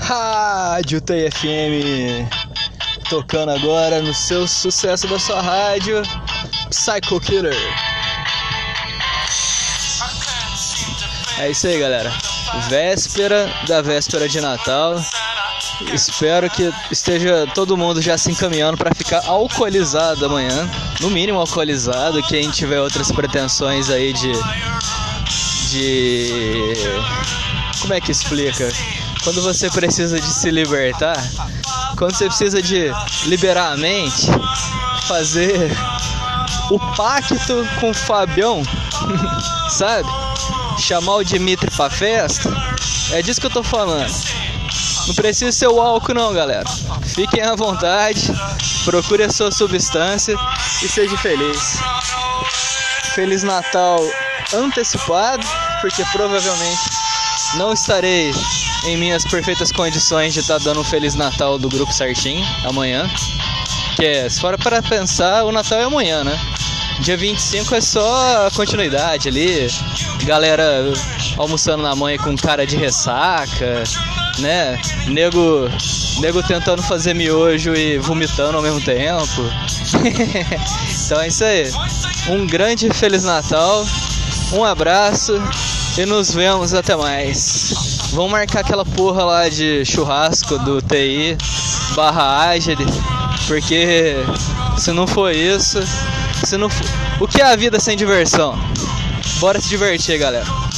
Rádio TFM tocando agora no seu sucesso da sua rádio Psycho Killer. É isso aí, galera. Véspera da véspera de Natal. Espero que esteja todo mundo já se encaminhando para ficar alcoolizado amanhã, no mínimo alcoolizado. Quem tiver outras pretensões aí de de como é que explica? Quando você precisa de se libertar, quando você precisa de liberar a mente, fazer o pacto com o Fabião, sabe? Chamar o Dimitri pra festa, é disso que eu tô falando. Não precisa ser o álcool não, galera. Fiquem à vontade, procure a sua substância e seja feliz. Feliz Natal antecipado, porque provavelmente não estarei em minhas perfeitas condições de estar tá dando um Feliz Natal do grupo certinho amanhã. Que é, se for para pensar, o Natal é amanhã, né? Dia 25 é só a continuidade ali, galera almoçando na manhã com cara de ressaca, né? Nego, nego tentando fazer miojo e vomitando ao mesmo tempo. então é isso aí. Um grande Feliz Natal, um abraço e nos vemos até mais. Vamos marcar aquela porra lá de churrasco do TI barra Agile, porque se não for isso, se não for... o que é a vida sem diversão? Bora se divertir, galera.